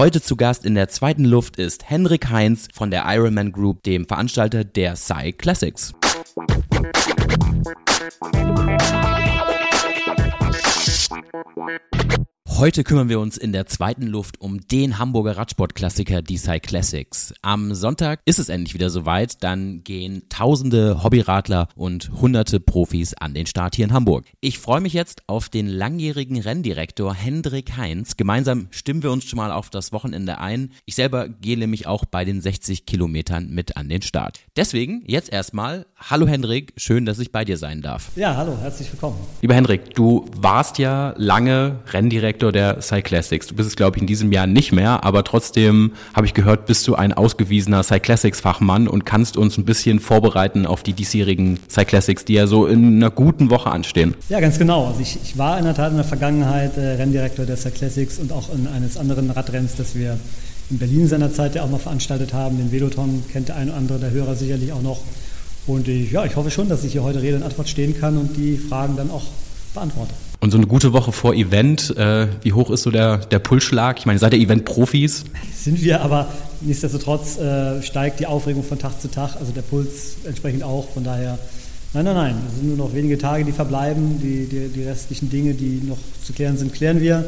Heute zu Gast in der zweiten Luft ist Henrik Heinz von der Ironman Group, dem Veranstalter der Psy Classics. Heute kümmern wir uns in der zweiten Luft um den Hamburger Radsportklassiker, die Cy Classics. Am Sonntag ist es endlich wieder soweit, dann gehen tausende Hobbyradler und hunderte Profis an den Start hier in Hamburg. Ich freue mich jetzt auf den langjährigen Renndirektor Hendrik Heinz. Gemeinsam stimmen wir uns schon mal auf das Wochenende ein. Ich selber gehe nämlich auch bei den 60 Kilometern mit an den Start. Deswegen jetzt erstmal, hallo Hendrik, schön, dass ich bei dir sein darf. Ja, hallo, herzlich willkommen. Lieber Hendrik, du warst ja lange Renndirektor Direktor der Cyclassics. Du bist es, glaube ich, in diesem Jahr nicht mehr, aber trotzdem habe ich gehört, bist du ein ausgewiesener Cyclassics-Fachmann und kannst uns ein bisschen vorbereiten auf die diesjährigen Cyclassics, die ja so in einer guten Woche anstehen. Ja, ganz genau. Also ich, ich war in der Tat in der Vergangenheit äh, Renndirektor der Cyclassics und auch in eines anderen Radrenns, das wir in Berlin seinerzeit ja auch mal veranstaltet haben. Den Veloton kennt der eine oder andere der Hörer sicherlich auch noch. Und ich, ja, ich hoffe schon, dass ich hier heute Rede und Antwort stehen kann und die Fragen dann auch beantworte. Und so eine gute Woche vor Event, äh, wie hoch ist so der, der Pulsschlag? Ich meine, seid ihr Event-Profis? Sind wir, aber nichtsdestotrotz äh, steigt die Aufregung von Tag zu Tag, also der Puls entsprechend auch. Von daher, nein, nein, nein, es sind nur noch wenige Tage, die verbleiben. Die, die, die restlichen Dinge, die noch zu klären sind, klären wir.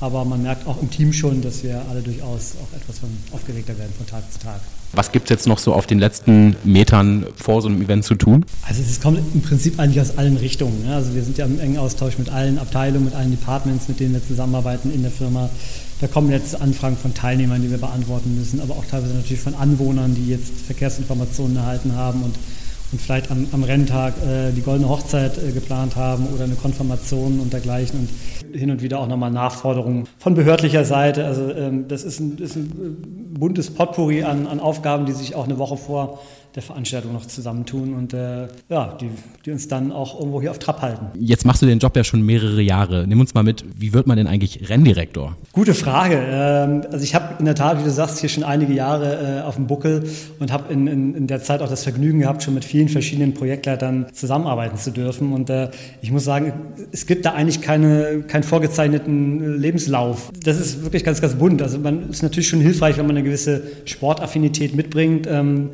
Aber man merkt auch im Team schon, dass wir alle durchaus auch etwas von aufgeregter werden von Tag zu Tag. Was gibt es jetzt noch so auf den letzten Metern vor so einem Event zu tun? Also es kommt im Prinzip eigentlich aus allen Richtungen. Ja. Also wir sind ja im engen Austausch mit allen Abteilungen, mit allen Departments, mit denen wir zusammenarbeiten in der Firma. Da kommen jetzt Anfragen von Teilnehmern, die wir beantworten müssen, aber auch teilweise natürlich von Anwohnern, die jetzt Verkehrsinformationen erhalten haben und und vielleicht am, am Renntag äh, die goldene Hochzeit äh, geplant haben oder eine Konfirmation und dergleichen und hin und wieder auch nochmal Nachforderungen von behördlicher Seite. Also ähm, das ist ein, ist ein buntes Potpourri an, an Aufgaben, die sich auch eine Woche vor der Veranstaltung noch zusammentun und äh, ja, die, die uns dann auch irgendwo hier auf Trab halten. Jetzt machst du den Job ja schon mehrere Jahre. Nimm uns mal mit, wie wird man denn eigentlich Renndirektor? Gute Frage. Ähm, also ich habe in der Tat, wie du sagst, hier schon einige Jahre äh, auf dem Buckel und habe in, in, in, der Zeit auch das Vergnügen gehabt, schon mit vielen verschiedenen Projektleitern zusammenarbeiten zu dürfen. Und äh, ich muss sagen, es gibt da eigentlich keine, keinen vorgezeichneten Lebenslauf. Das ist wirklich ganz, ganz bunt. Also man ist natürlich schon hilfreich, wenn man eine gewisse Sportaffinität mitbringt. Ähm,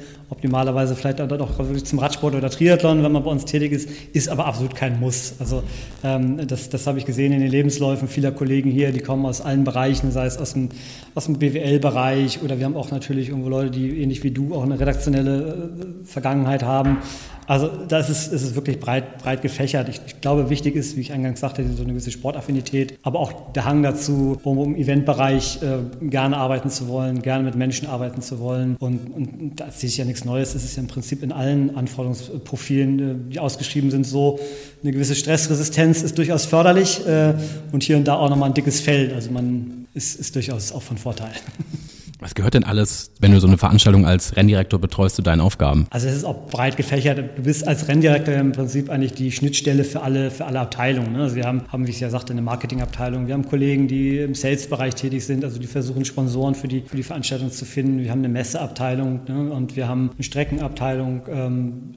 optimalerweise vielleicht auch wirklich zum Radsport oder Triathlon, wenn man bei uns tätig ist, ist aber absolut kein Muss. Also ähm, das, das habe ich gesehen in den Lebensläufen vieler Kollegen hier, die kommen aus allen Bereichen, sei es aus dem, aus dem BWL-Bereich oder wir haben auch natürlich irgendwo Leute, die ähnlich wie du auch eine redaktionelle äh, Vergangenheit haben. Also da ist ist es wirklich breit, breit gefächert. Ich, ich, glaube, wichtig ist, wie ich eingangs sagte, so eine gewisse Sportaffinität, aber auch der Hang dazu, um im Eventbereich äh, gerne arbeiten zu wollen, gerne mit Menschen arbeiten zu wollen. Und, und da sehe ich ja nichts Neues. Es ist ja im Prinzip in allen Anforderungsprofilen, äh, die ausgeschrieben sind, so, eine gewisse Stressresistenz ist durchaus förderlich äh, und hier und da auch nochmal ein dickes Fell. Also man ist, ist durchaus auch von Vorteil. Was gehört denn alles, wenn du so eine Veranstaltung als Renndirektor betreust, zu deinen Aufgaben? Also es ist auch breit gefächert. Du bist als Renndirektor im Prinzip eigentlich die Schnittstelle für alle, für alle Abteilungen. Ne? Also wir haben, haben, wie ich ja sagte, eine Marketingabteilung. Wir haben Kollegen, die im Sales-Bereich tätig sind, also die versuchen Sponsoren für die, für die Veranstaltung zu finden. Wir haben eine Messeabteilung ne? und wir haben eine Streckenabteilung, ähm,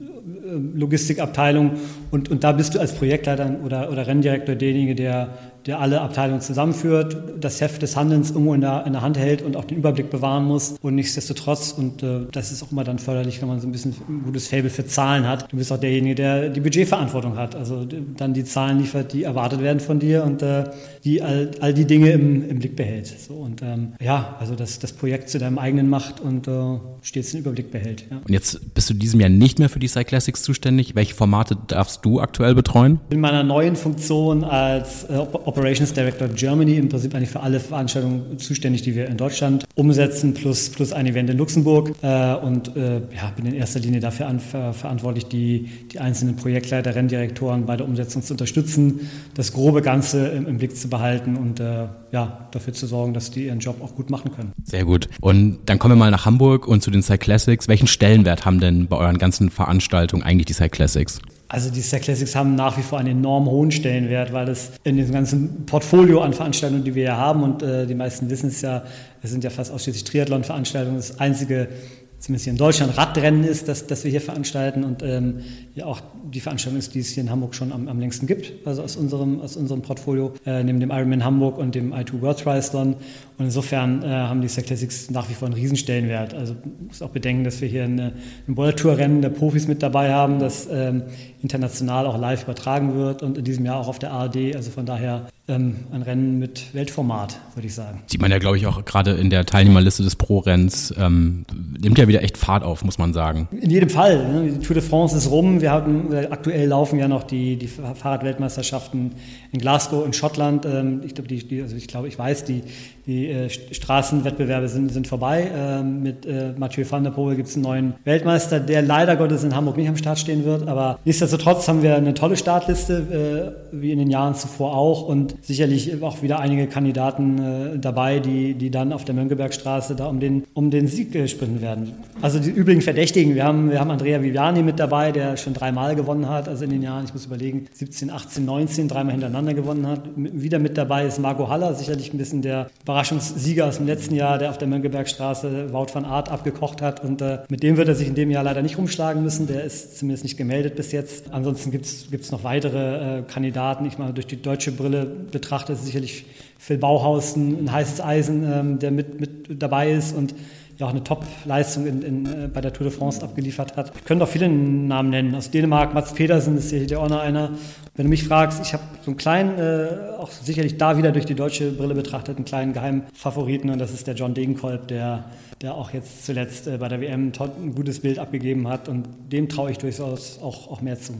Logistikabteilung und, und da bist du als Projektleiter oder, oder Renndirektor derjenige, der der alle Abteilungen zusammenführt, das Heft des Handelns irgendwo in der, in der Hand hält und auch den Überblick bewahren muss. Und nichtsdestotrotz, und äh, das ist auch immer dann förderlich, wenn man so ein bisschen ein gutes Fable für Zahlen hat. Du bist auch derjenige, der die Budgetverantwortung hat. Also dann die Zahlen liefert, die erwartet werden von dir und äh, die all, all die Dinge im, im Blick behält. So, und ähm, ja, also das, das Projekt zu deinem eigenen macht und äh, stets den Überblick behält. Ja. Und jetzt bist du diesem Jahr nicht mehr für die Cyclassics zuständig. Welche Formate darfst du aktuell betreuen? In meiner neuen Funktion als äh, Operations Director Germany im Prinzip eigentlich für alle Veranstaltungen zuständig, die wir in Deutschland umsetzen, plus, plus ein Event in Luxemburg. Äh, und äh, ja, bin in erster Linie dafür an, ver, verantwortlich, die, die einzelnen Projektleiter, Renndirektoren bei der Umsetzung zu unterstützen, das grobe Ganze im, im Blick zu behalten und äh, ja, dafür zu sorgen, dass die ihren Job auch gut machen können. Sehr gut. Und dann kommen wir mal nach Hamburg und zu den Cyclassics. Welchen Stellenwert haben denn bei euren ganzen Veranstaltungen eigentlich die Cyclassics? Also die Star Classics haben nach wie vor einen enorm hohen Stellenwert, weil es in diesem ganzen Portfolio an Veranstaltungen, die wir hier haben, und äh, die meisten wissen es ja, es sind ja fast ausschließlich Triathlon-Veranstaltungen, das einzige zumindest hier in Deutschland Radrennen ist, das, das wir hier veranstalten und ähm, ja auch die Veranstaltung ist, die es hier in Hamburg schon am, am längsten gibt, also aus unserem, aus unserem Portfolio, äh, neben dem Ironman Hamburg und dem I2 World Triathlon. Und insofern äh, haben die Star Classics nach wie vor einen Riesenstellenwert. Also muss auch bedenken, dass wir hier eine, ein World Tour Rennen der Profis mit dabei haben, das ähm, international auch live übertragen wird und in diesem Jahr auch auf der ARD. Also von daher ähm, ein Rennen mit Weltformat, würde ich sagen. Sieht man ja, glaube ich, auch gerade in der Teilnehmerliste des Pro-Renns, ähm, nimmt ja wieder echt Fahrt auf, muss man sagen. In jedem Fall. Ne? Die Tour de France ist rum. Wir hatten, äh, aktuell laufen ja noch die, die Fahrradweltmeisterschaften in Glasgow in Schottland. Ähm, ich glaube, die, die, also ich, glaube, ich weiß, die, die äh, Straßenwettbewerbe sind, sind vorbei. Ähm, mit äh, Mathieu van der Poel gibt es einen neuen Weltmeister, der leider Gottes in Hamburg nicht am Start stehen wird. Aber nichtsdestotrotz haben wir eine tolle Startliste, äh, wie in den Jahren zuvor auch. Und sicherlich auch wieder einige Kandidaten äh, dabei, die, die dann auf der Mönckebergstraße da um den, um den Sieg äh, sprinten werden. Also die übrigen Verdächtigen, wir haben, wir haben Andrea Viviani mit dabei, der schon dreimal gewonnen hat, also in den Jahren, ich muss überlegen, 17, 18, 19, dreimal hintereinander gewonnen hat. Wieder mit dabei ist Marco Haller, sicherlich ein bisschen der Überraschungssieger aus dem letzten Jahr, der auf der Mönckebergstraße Wout van Art abgekocht hat. Und äh, mit dem wird er sich in dem Jahr leider nicht rumschlagen müssen. Der ist zumindest nicht gemeldet bis jetzt. Ansonsten gibt es noch weitere äh, Kandidaten. Ich meine, durch die deutsche Brille betrachtet sicherlich Phil Bauhaus ein, ein heißes Eisen, ähm, der mit, mit dabei ist und ja auch eine Top-Leistung in, in, äh, bei der Tour de France abgeliefert hat. Ich könnte auch viele Namen nennen. Aus Dänemark, Mats Pedersen ist hier auch noch einer. Wenn du mich fragst, ich habe so einen kleinen, äh, auch sicherlich da wieder durch die deutsche Brille betrachtet, einen kleinen Geheimfavoriten und das ist der John Degenkolb, der, der auch jetzt zuletzt äh, bei der WM ein gutes Bild abgegeben hat und dem traue ich durchaus auch, auch mehr zu.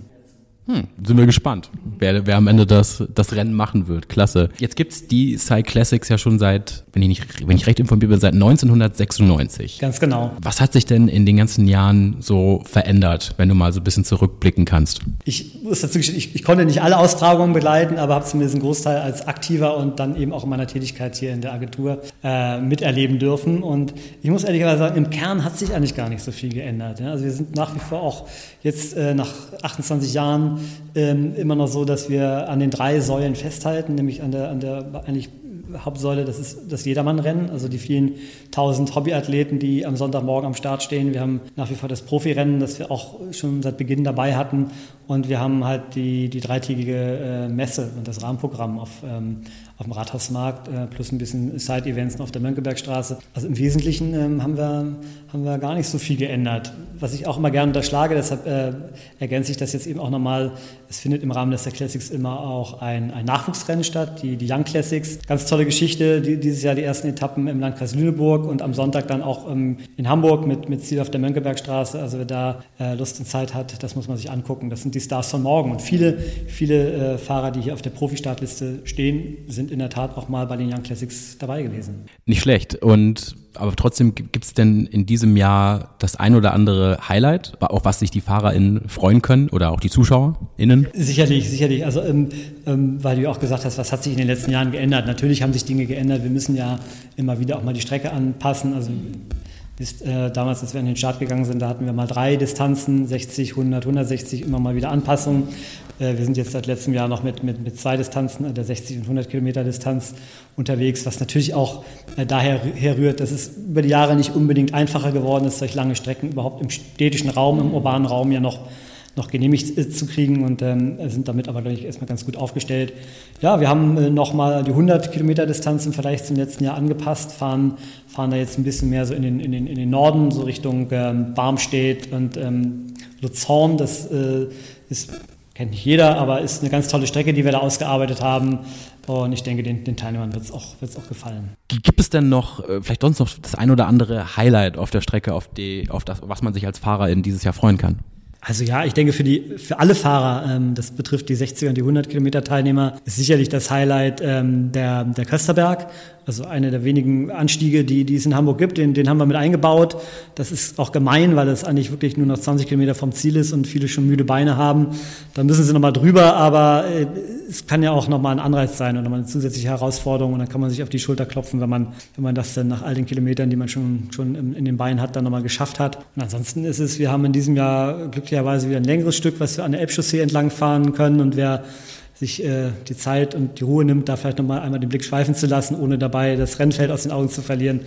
Hm, sind wir gespannt, wer, wer am Ende das, das Rennen machen wird. Klasse. Jetzt gibt's die Cy Classics ja schon seit, wenn ich, nicht, wenn ich recht informiert bin, seit 1996. Ganz genau. Was hat sich denn in den ganzen Jahren so verändert, wenn du mal so ein bisschen zurückblicken kannst? Ich muss dazu ich, ich konnte nicht alle Austragungen begleiten, aber habe zumindest einen Großteil als Aktiver und dann eben auch in meiner Tätigkeit hier in der Agentur äh, miterleben dürfen. Und ich muss ehrlicherweise sagen, im Kern hat sich eigentlich gar nicht so viel geändert. Ja? Also wir sind nach wie vor auch jetzt äh, nach 28 Jahren ähm, immer noch so, dass wir an den drei Säulen festhalten, nämlich an der, an der eigentlich Hauptsäule, das ist das Jedermannrennen, also die vielen tausend Hobbyathleten, die am Sonntagmorgen am Start stehen. Wir haben nach wie vor das Profirennen, das wir auch schon seit Beginn dabei hatten. Und wir haben halt die, die dreitägige äh, Messe und das Rahmenprogramm auf, ähm, auf dem Rathausmarkt äh, plus ein bisschen Side-Events auf der Mönckebergstraße. Also im Wesentlichen ähm, haben, wir, haben wir gar nicht so viel geändert. Was ich auch immer gerne unterschlage, deshalb äh, ergänze ich das jetzt eben auch nochmal, es findet im Rahmen des der Classics immer auch ein, ein Nachwuchsrennen statt, die, die Young Classics. Ganz tolle Geschichte, die, dieses Jahr die ersten Etappen im Landkreis Lüneburg und am Sonntag dann auch ähm, in Hamburg mit, mit Ziel auf der Mönckebergstraße. Also wer da äh, Lust und Zeit hat, das muss man sich angucken. Das sind die Stars von morgen. Und viele, viele äh, Fahrer, die hier auf der Profi-Startliste stehen, sind sind in der Tat auch mal bei den Young Classics dabei gewesen. Nicht schlecht. Und aber trotzdem gibt es denn in diesem Jahr das ein oder andere Highlight, auf was sich die FahrerInnen freuen können oder auch die ZuschauerInnen? Sicherlich, sicherlich. Also, ähm, ähm, weil du auch gesagt hast, was hat sich in den letzten Jahren geändert? Natürlich haben sich Dinge geändert. Wir müssen ja immer wieder auch mal die Strecke anpassen. Also, ist, äh, damals, als wir an den Start gegangen sind, da hatten wir mal drei Distanzen, 60, 100, 160, immer mal wieder Anpassungen. Äh, wir sind jetzt seit letztem Jahr noch mit, mit, mit zwei Distanzen, der 60 und 100 Kilometer Distanz unterwegs, was natürlich auch äh, daher herrührt, dass es über die Jahre nicht unbedingt einfacher geworden ist, solch lange Strecken überhaupt im städtischen Raum, im urbanen Raum ja noch noch genehmigt äh, zu kriegen und ähm, sind damit aber, glaube ich, erstmal ganz gut aufgestellt. Ja, wir haben äh, nochmal die 100 Kilometer Distanz im Vergleich zum letzten Jahr angepasst, fahren, fahren da jetzt ein bisschen mehr so in den, in den, in den Norden, so Richtung ähm, Barmstedt und ähm, Luzorn. Das äh, ist, kennt nicht jeder, aber ist eine ganz tolle Strecke, die wir da ausgearbeitet haben. Und ich denke, den, den Teilnehmern wird es auch, wird's auch gefallen. Gibt es denn noch, äh, vielleicht sonst noch das ein oder andere Highlight auf der Strecke, auf, die, auf das, was man sich als Fahrer in dieses Jahr freuen kann? Also ja, ich denke für die für alle Fahrer, ähm, das betrifft die 60er und die 100 Kilometer Teilnehmer, ist sicherlich das Highlight ähm, der der Kösterberg. Also eine der wenigen Anstiege, die, die es in Hamburg gibt, den, den haben wir mit eingebaut. Das ist auch gemein, weil es eigentlich wirklich nur noch 20 Kilometer vom Ziel ist und viele schon müde Beine haben. Da müssen sie nochmal drüber, aber äh, es kann ja auch nochmal ein Anreiz sein und nochmal eine zusätzliche Herausforderung und dann kann man sich auf die Schulter klopfen, wenn man, wenn man das dann nach all den Kilometern, die man schon, schon in, in den Beinen hat, dann nochmal geschafft hat. Und ansonsten ist es, wir haben in diesem Jahr glücklicherweise wieder ein längeres Stück, was wir an der Elbchaussee entlang fahren können und wer sich äh, die Zeit und die Ruhe nimmt, da vielleicht nochmal einmal den Blick schweifen zu lassen, ohne dabei das Rennfeld aus den Augen zu verlieren,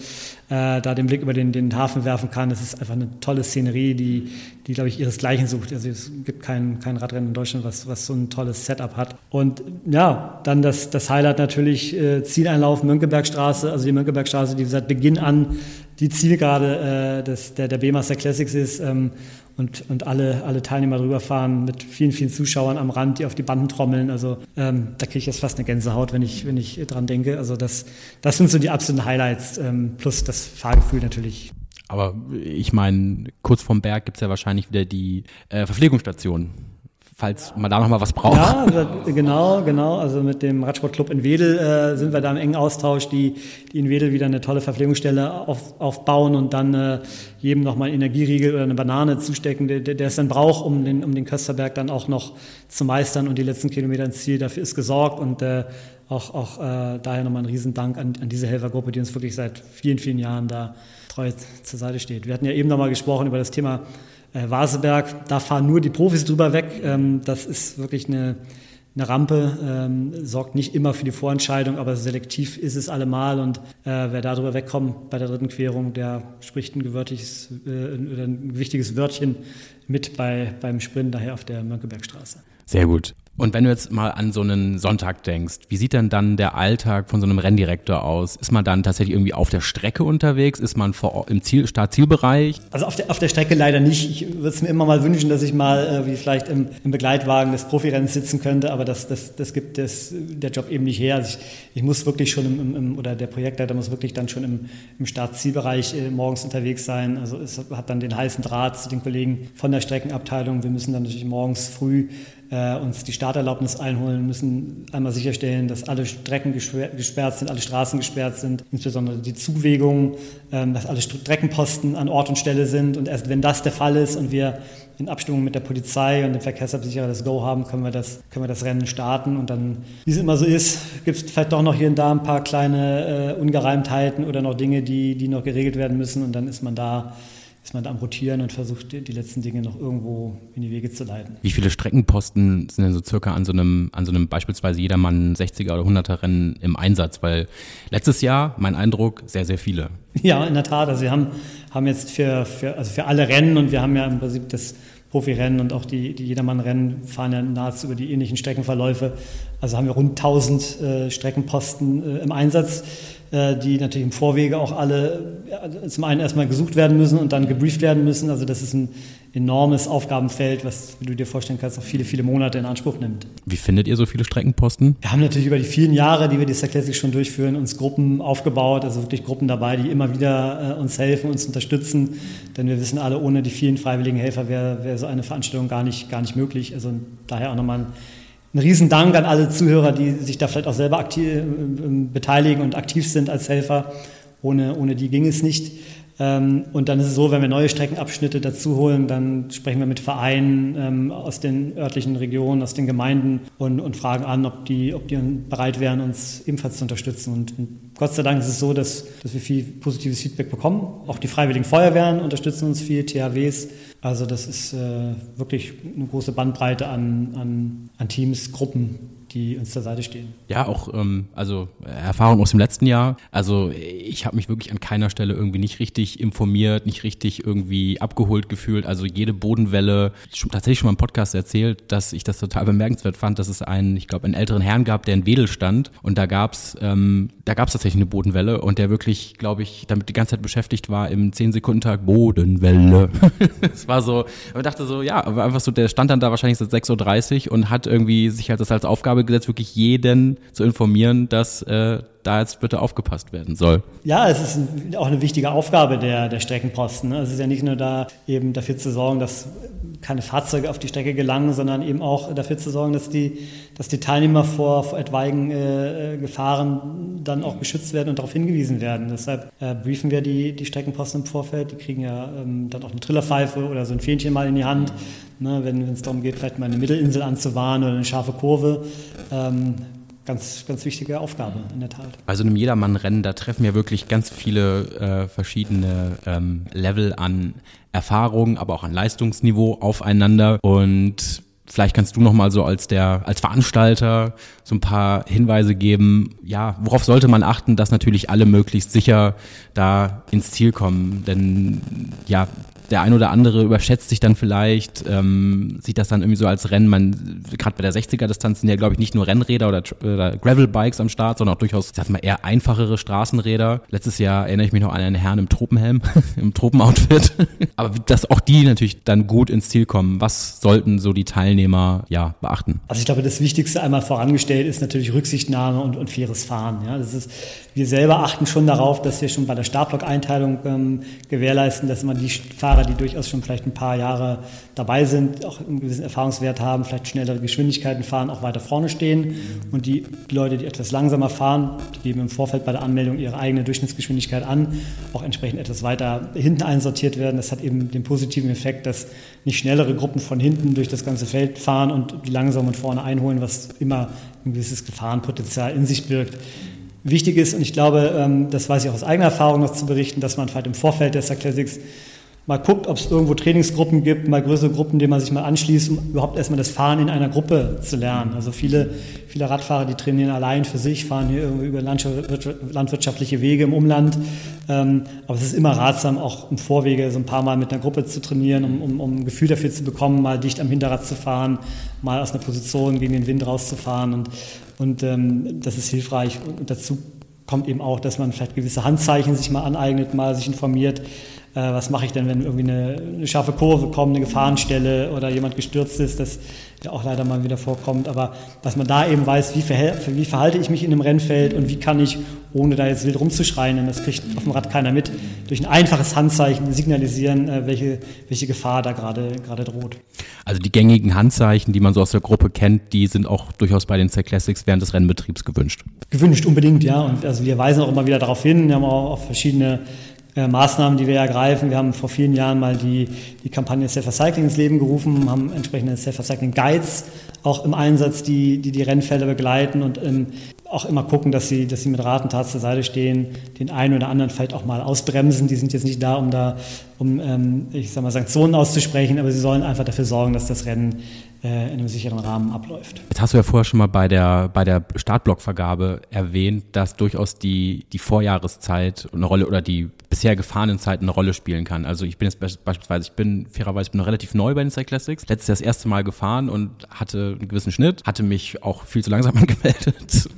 äh, da den Blick über den, den Hafen werfen kann. Das ist einfach eine tolle Szenerie, die, die glaube ich, ihresgleichen sucht. Also es gibt kein, kein Radrennen in Deutschland, was, was so ein tolles Setup hat. Und ja, dann das, das Highlight natürlich äh, Zieleinlauf Mönckebergstraße, also die Mönckebergstraße, die seit Beginn an die Zielgerade äh, des, der, der B-Master Classics ist. Ähm, und, und alle, alle Teilnehmer drüber fahren mit vielen, vielen Zuschauern am Rand, die auf die Banden trommeln. Also ähm, da kriege ich jetzt fast eine Gänsehaut, wenn ich, wenn ich dran denke. Also das, das sind so die absoluten Highlights, ähm, plus das Fahrgefühl natürlich. Aber ich meine, kurz vorm Berg gibt's ja wahrscheinlich wieder die äh, Verpflegungsstation falls man da noch mal was braucht. Ja, genau, genau. Also mit dem Radsportclub in Wedel äh, sind wir da im engen Austausch, die, die in Wedel wieder eine tolle Verpflegungsstelle auf, aufbauen und dann äh, jedem noch mal einen Energieriegel oder eine Banane zustecken, der, der es dann braucht, um den, um den Kösterberg dann auch noch zu meistern und die letzten Kilometer ins Ziel. Dafür ist gesorgt und äh, auch, auch äh, daher nochmal ein Riesendank an, an diese Helfergruppe, die uns wirklich seit vielen, vielen Jahren da treu zur Seite steht. Wir hatten ja eben nochmal gesprochen über das Thema äh, Vaseberg, da fahren nur die Profis drüber weg. Ähm, das ist wirklich eine, eine Rampe, ähm, sorgt nicht immer für die Vorentscheidung, aber selektiv ist es allemal. Und äh, wer da drüber wegkommt bei der dritten Querung, der spricht ein gewörtiges äh, ein wichtiges Wörtchen mit bei, beim Sprint daher auf der Mönckebergstraße. Sehr gut. Und wenn du jetzt mal an so einen Sonntag denkst, wie sieht denn dann der Alltag von so einem Renndirektor aus? Ist man dann tatsächlich irgendwie auf der Strecke unterwegs? Ist man vor, im Ziel, Start-Zielbereich? Also auf der, auf der Strecke leider nicht. Ich würde es mir immer mal wünschen, dass ich mal äh, wie vielleicht im, im Begleitwagen des Profirennens sitzen könnte, aber das, das, das gibt das, der Job eben nicht her. Also ich, ich muss wirklich schon im, im, oder der Projektleiter muss wirklich dann schon im, im Start-Zielbereich äh, morgens unterwegs sein. Also es hat dann den heißen Draht zu den Kollegen von der Streckenabteilung. Wir müssen dann natürlich morgens früh äh, uns die Starterlaubnis einholen, müssen einmal sicherstellen, dass alle Strecken gesperrt sind, alle Straßen gesperrt sind, insbesondere die Zuwägungen, ähm, dass alle Streckenposten an Ort und Stelle sind. Und erst wenn das der Fall ist und wir in Abstimmung mit der Polizei und dem Verkehrsabsicherer das Go haben, können wir das, können wir das Rennen starten. Und dann, wie es immer so ist, gibt es vielleicht doch noch hier und da ein paar kleine äh, Ungereimtheiten oder noch Dinge, die, die noch geregelt werden müssen. Und dann ist man da ist man da am Rotieren und versucht, die letzten Dinge noch irgendwo in die Wege zu leiten. Wie viele Streckenposten sind denn so circa an so einem, an so einem beispielsweise jedermann 60er oder 100er Rennen im Einsatz? Weil letztes Jahr, mein Eindruck, sehr, sehr viele. Ja, in der Tat. Also wir haben, haben jetzt für, für, also für alle Rennen und wir haben ja im Prinzip das Profirennen und auch die, die Jedermann-Rennen fahren ja nahezu über die ähnlichen Streckenverläufe. Also haben wir rund 1000 äh, Streckenposten äh, im Einsatz. Äh, die natürlich im Vorwege auch alle zum einen erstmal gesucht werden müssen und dann gebrieft werden müssen. Also das ist ein enormes Aufgabenfeld, was, wie du dir vorstellen kannst, auch viele, viele Monate in Anspruch nimmt. Wie findet ihr so viele Streckenposten? Wir haben natürlich über die vielen Jahre, die wir die Star Classic schon durchführen, uns Gruppen aufgebaut, also wirklich Gruppen dabei, die immer wieder äh, uns helfen, uns unterstützen. Denn wir wissen alle, ohne die vielen freiwilligen Helfer wäre wär so eine Veranstaltung gar nicht, gar nicht möglich. Also daher auch nochmal ein ein Riesendank an alle Zuhörer, die sich da vielleicht auch selber aktiv, äh, beteiligen und aktiv sind als Helfer. Ohne, ohne die ging es nicht. Ähm, und dann ist es so, wenn wir neue Streckenabschnitte dazu holen, dann sprechen wir mit Vereinen ähm, aus den örtlichen Regionen, aus den Gemeinden und, und fragen an, ob die, ob die bereit wären, uns ebenfalls zu unterstützen. Und, und Gott sei Dank ist es so, dass, dass wir viel positives Feedback bekommen. Auch die Freiwilligen Feuerwehren unterstützen uns viel, THWs. Also das ist äh, wirklich eine große Bandbreite an, an, an Teams, Gruppen, die uns zur Seite stehen. Ja, auch ähm, also Erfahrung aus dem letzten Jahr. Also ich habe mich wirklich an keiner Stelle irgendwie nicht richtig informiert, nicht richtig irgendwie abgeholt gefühlt. Also jede Bodenwelle, schon, tatsächlich schon mal im Podcast erzählt, dass ich das total bemerkenswert fand, dass es einen, ich glaube, einen älteren Herrn gab, der in Wedel stand und da gab's, ähm, da gab's tatsächlich eine Bodenwelle und der wirklich, glaube ich, damit die ganze Zeit beschäftigt war im 10-Sekunden-Tag Bodenwelle. Es war so, ich dachte so, ja, aber einfach so, der stand dann da wahrscheinlich seit 6.30 Uhr und hat irgendwie sich halt das als Aufgabe Gesetzt, wirklich jeden zu informieren, dass äh, da jetzt bitte aufgepasst werden soll. Ja, es ist ein, auch eine wichtige Aufgabe der, der Streckenposten. Ne? Es ist ja nicht nur da, eben dafür zu sorgen, dass keine Fahrzeuge auf die Strecke gelangen, sondern eben auch dafür zu sorgen, dass die, dass die Teilnehmer vor, vor etwaigen äh, Gefahren dann auch geschützt werden und darauf hingewiesen werden. Deshalb äh, briefen wir die, die Streckenposten im Vorfeld. Die kriegen ja ähm, dann auch eine Trillerpfeife oder so ein Fähnchen mal in die Hand, ne, wenn es darum geht, vielleicht mal eine Mittelinsel anzuwahren oder eine scharfe Kurve. Ähm, ganz, ganz wichtige Aufgabe in der Tat. Bei so einem Jedermann-Rennen, da treffen ja wirklich ganz viele äh, verschiedene ähm, Level an Erfahrung, aber auch an Leistungsniveau aufeinander. Und Vielleicht kannst du noch mal so als der als Veranstalter so ein paar Hinweise geben. Ja, worauf sollte man achten, dass natürlich alle möglichst sicher da ins Ziel kommen? Denn ja, der ein oder andere überschätzt sich dann vielleicht, ähm, sieht das dann irgendwie so als Rennen. Man, gerade bei der 60er-Distanz sind ja, glaube ich, nicht nur Rennräder oder, oder Gravel-Bikes am Start, sondern auch durchaus, ich sag mal, eher einfachere Straßenräder. Letztes Jahr erinnere ich mich noch an einen Herrn im Tropenhelm, im Tropenoutfit. Aber dass auch die natürlich dann gut ins Ziel kommen, was sollten so die Teilnehmer ja beachten? Also ich glaube, das Wichtigste einmal vorangestellt ist natürlich Rücksichtnahme und, und faires Fahren. Ja, das ist, wir selber achten schon darauf, dass wir schon bei der Startblock-Einteilung ähm, gewährleisten, dass man die Fahrer die durchaus schon vielleicht ein paar Jahre dabei sind, auch einen gewissen Erfahrungswert haben, vielleicht schnellere Geschwindigkeiten fahren, auch weiter vorne stehen. Und die Leute, die etwas langsamer fahren, die geben im Vorfeld bei der Anmeldung ihre eigene Durchschnittsgeschwindigkeit an, auch entsprechend etwas weiter hinten einsortiert werden. Das hat eben den positiven Effekt, dass nicht schnellere Gruppen von hinten durch das ganze Feld fahren und die langsamen vorne einholen, was immer ein gewisses Gefahrenpotenzial in sich birgt wichtig ist. Und ich glaube, ähm, das weiß ich auch aus eigener Erfahrung noch zu berichten, dass man vielleicht im Vorfeld der Star Classics mal guckt, ob es irgendwo Trainingsgruppen gibt, mal größere Gruppen, denen man sich mal anschließt, um überhaupt erstmal das Fahren in einer Gruppe zu lernen. Also viele, viele Radfahrer, die trainieren allein für sich, fahren hier irgendwie über landwirtschaftliche Wege im Umland. Ähm, aber es ist immer ratsam, auch im Vorwege so ein paar Mal mit einer Gruppe zu trainieren, um, um, um ein Gefühl dafür zu bekommen, mal dicht am Hinterrad zu fahren, mal aus einer Position gegen den Wind rauszufahren. Und, und ähm, das ist hilfreich. Und dazu kommt eben auch, dass man vielleicht gewisse Handzeichen sich mal aneignet, mal sich informiert, äh, was mache ich denn, wenn irgendwie eine, eine, scharfe Kurve kommt, eine Gefahrenstelle oder jemand gestürzt ist, das ja auch leider mal wieder vorkommt. Aber dass man da eben weiß, wie, wie verhalte ich mich in einem Rennfeld und wie kann ich, ohne da jetzt wild rumzuschreien, denn das kriegt auf dem Rad keiner mit, durch ein einfaches Handzeichen signalisieren, äh, welche, welche Gefahr da gerade gerade droht. Also die gängigen Handzeichen, die man so aus der Gruppe kennt, die sind auch durchaus bei den C-Classics während des Rennbetriebs gewünscht. Gewünscht unbedingt, ja. Und also wir weisen auch immer wieder darauf hin. Wir haben auch, verschiedene äh, Maßnahmen, die wir ergreifen. Wir haben vor vielen Jahren mal die, die Kampagne Safer Cycling ins Leben gerufen, haben entsprechende Safer Cycling Guides auch im Einsatz, die die, die Rennfelder begleiten und ähm, auch immer gucken, dass sie, dass sie mit Rat und Tat zur Seite stehen, den einen oder anderen vielleicht auch mal ausbremsen. Die sind jetzt nicht da, um da, um, ähm, ich sag mal, Sanktionen auszusprechen, aber sie sollen einfach dafür sorgen, dass das Rennen äh, in einem sicheren Rahmen abläuft. Jetzt hast du ja vorher schon mal bei der, bei der Startblockvergabe erwähnt, dass durchaus die, die Vorjahreszeit eine Rolle oder die bisher gefahrenen Zeit eine Rolle spielen kann. Also ich bin jetzt beispielsweise, ich bin fairerweise ich bin noch relativ neu bei den Cyclassics, letztes Jahr das erste Mal gefahren und hatte einen gewissen Schnitt, hatte mich auch viel zu langsam angemeldet,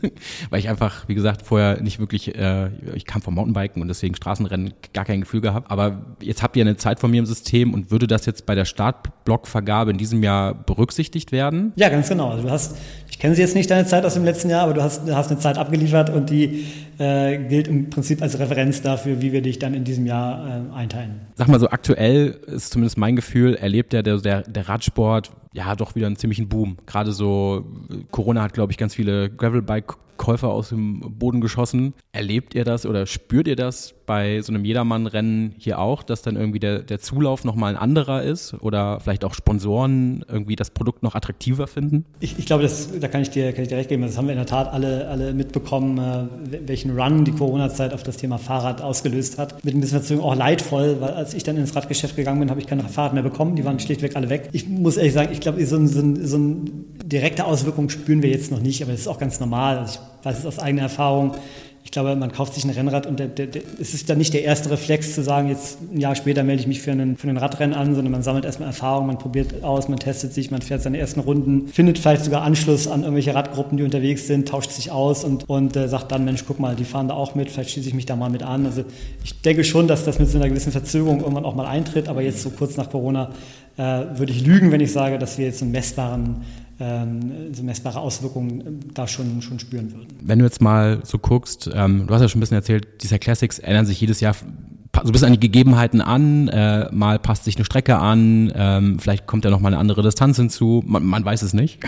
weil ich einfach, wie gesagt, vorher nicht wirklich, äh, ich kam vom Mountainbiken und deswegen Straßenrennen gar kein Gefühl gehabt. Aber jetzt habt ihr eine Zeit von mir im System und würde das jetzt bei der Startblockvergabe in diesem Jahr berücksichtigt werden? Ja, ganz genau. Also du hast, ich kenne sie jetzt nicht deine Zeit aus dem letzten Jahr, aber du hast, hast eine Zeit abgeliefert und die äh, gilt im Prinzip als Referenz dafür, wie wir dich dann in diesem Jahr äh, einteilen. Sag mal so, aktuell ist zumindest mein Gefühl, erlebt ja der, der, der Radsport ja doch wieder einen ziemlichen Boom. Gerade so, Corona hat, glaube ich, ganz viele Gravelbike Käufer aus dem Boden geschossen. Erlebt ihr das oder spürt ihr das bei so einem Jedermann-Rennen hier auch, dass dann irgendwie der, der Zulauf nochmal ein anderer ist oder vielleicht auch Sponsoren irgendwie das Produkt noch attraktiver finden? Ich, ich glaube, das, da kann ich, dir, kann ich dir recht geben. Das haben wir in der Tat alle, alle mitbekommen, äh, welchen Run die Corona-Zeit auf das Thema Fahrrad ausgelöst hat. Mit ein bisschen Verzögerung auch leidvoll, weil als ich dann ins Radgeschäft gegangen bin, habe ich kein Fahrrad mehr bekommen. Die waren schlichtweg alle weg. Ich muss ehrlich sagen, ich glaube, so, so, so eine direkte Auswirkung spüren wir jetzt noch nicht, aber das ist auch ganz normal. Also ich weiß es aus eigener Erfahrung. Ich glaube, man kauft sich ein Rennrad und der, der, der, es ist dann nicht der erste Reflex zu sagen, jetzt ein Jahr später melde ich mich für einen, für einen Radrennen an, sondern man sammelt erstmal Erfahrung, man probiert aus, man testet sich, man fährt seine ersten Runden, findet vielleicht sogar Anschluss an irgendwelche Radgruppen, die unterwegs sind, tauscht sich aus und, und äh, sagt dann, Mensch, guck mal, die fahren da auch mit, vielleicht schließe ich mich da mal mit an. Also ich denke schon, dass das mit so einer gewissen Verzögerung irgendwann auch mal eintritt, aber jetzt so kurz nach Corona äh, würde ich lügen, wenn ich sage, dass wir jetzt einen messbaren ähm, messbare Auswirkungen ähm, da schon, schon spüren würden. Wenn du jetzt mal so guckst, ähm, du hast ja schon ein bisschen erzählt, diese Classics ändern sich jedes Jahr so ein bisschen an die Gegebenheiten an, äh, mal passt sich eine Strecke an, ähm, vielleicht kommt ja noch mal eine andere Distanz hinzu, man, man weiß es nicht.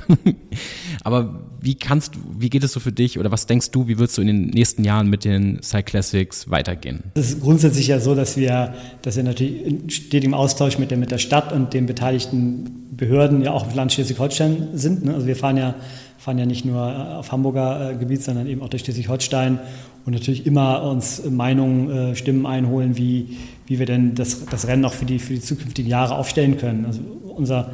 Aber wie kannst wie geht es so für dich oder was denkst du, wie würdest du in den nächsten Jahren mit den Cyclassics weitergehen? Es ist grundsätzlich ja so, dass wir, dass wir natürlich in stetigem Austausch mit der, mit der Stadt und den beteiligten Behörden ja auch im Land Schleswig-Holstein sind. Ne? Also wir fahren ja, fahren ja nicht nur äh, auf Hamburger äh, Gebiet, sondern eben auch durch Schleswig-Holstein und natürlich immer uns Meinungen, äh, Stimmen einholen, wie, wie wir denn das, das Rennen auch für die, für die zukünftigen Jahre aufstellen können. Also unser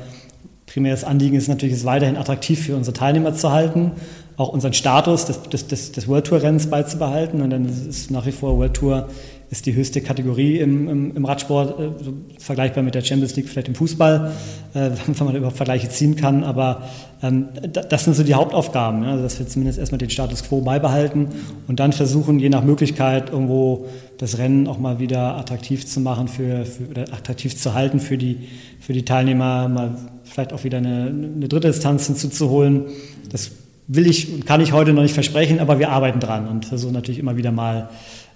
primäres Anliegen ist natürlich, es weiterhin attraktiv für unsere Teilnehmer zu halten, auch unseren Status des, des, des, des World Tour Rennens beizubehalten. Und dann ist nach wie vor World Tour ist die höchste Kategorie im, im, im Radsport, äh, so vergleichbar mit der Champions League, vielleicht im Fußball, äh, wenn man überhaupt Vergleiche ziehen kann. Aber ähm, das sind so die Hauptaufgaben, ja? also dass wir zumindest erstmal den Status quo beibehalten und dann versuchen, je nach Möglichkeit irgendwo das Rennen auch mal wieder attraktiv zu machen, für, für oder attraktiv zu halten für die, für die Teilnehmer, mal vielleicht auch wieder eine, eine dritte Distanz hinzuzuholen. Das will ich und kann ich heute noch nicht versprechen, aber wir arbeiten dran und versuchen natürlich immer wieder mal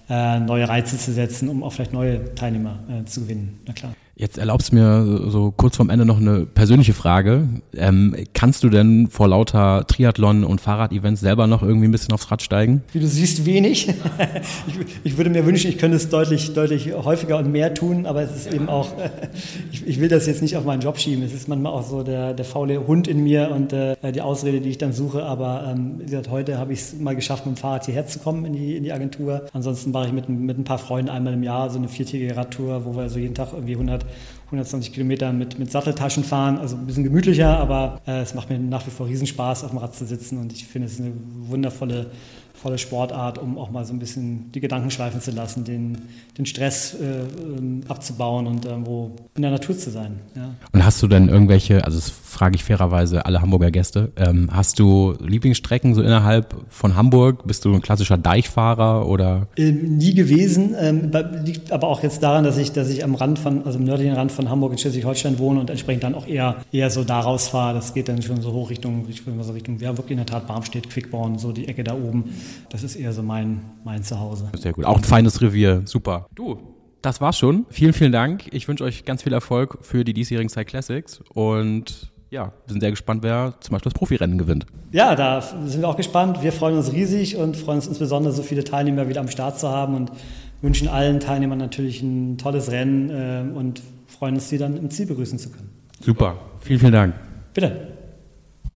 neue Reize zu setzen, um auch vielleicht neue Teilnehmer äh, zu gewinnen. Na klar. Jetzt erlaubst mir so kurz vorm Ende noch eine persönliche Frage. Ähm, kannst du denn vor lauter Triathlon und Fahrrad-Events selber noch irgendwie ein bisschen aufs Rad steigen? Wie du siehst, wenig. ich, ich, würde mir wünschen, ich könnte es deutlich, deutlich häufiger und mehr tun, aber es ist eben auch, ich, ich, will das jetzt nicht auf meinen Job schieben. Es ist manchmal auch so der, der faule Hund in mir und äh, die Ausrede, die ich dann suche. Aber ähm, wie gesagt, heute habe ich es mal geschafft, mit dem Fahrrad hierher zu kommen in die, in die Agentur. Ansonsten mache ich mit, mit ein paar Freunden einmal im Jahr so eine viertägige Radtour, wo wir so jeden Tag irgendwie 100 120 Kilometer mit, mit Satteltaschen fahren, also ein bisschen gemütlicher, aber äh, es macht mir nach wie vor Riesenspaß, auf dem Rad zu sitzen. Und ich finde es eine wundervolle volle Sportart, um auch mal so ein bisschen die Gedanken schweifen zu lassen, den, den Stress äh, ähm, abzubauen und irgendwo in der Natur zu sein. Ja. Und hast du denn irgendwelche, also das frage ich fairerweise alle Hamburger Gäste, ähm, hast du Lieblingsstrecken so innerhalb von Hamburg? Bist du ein klassischer Deichfahrer oder? Ähm, nie gewesen, ähm, liegt aber auch jetzt daran, dass ich, dass ich am Rand von, also im nördlichen Rand von Hamburg in Schleswig-Holstein wohne und entsprechend dann auch eher, eher so da rausfahre. Das geht dann schon so hoch Richtung, Richtung, Richtung ja wirklich in der Tat Barmstedt, Quickborn, so die Ecke da oben. Das ist eher so mein, mein Zuhause. Sehr gut. Auch ein feines Revier. Super. Du, das war's schon. Vielen, vielen Dank. Ich wünsche euch ganz viel Erfolg für die diesjährigen Side Classics und ja, wir sind sehr gespannt, wer zum Beispiel das Profirennen gewinnt. Ja, da sind wir auch gespannt. Wir freuen uns riesig und freuen uns insbesondere, so viele Teilnehmer wieder am Start zu haben und wünschen allen Teilnehmern natürlich ein tolles Rennen äh, und freuen uns, sie dann im Ziel begrüßen zu können. Super. Vielen, vielen Dank. Bitte.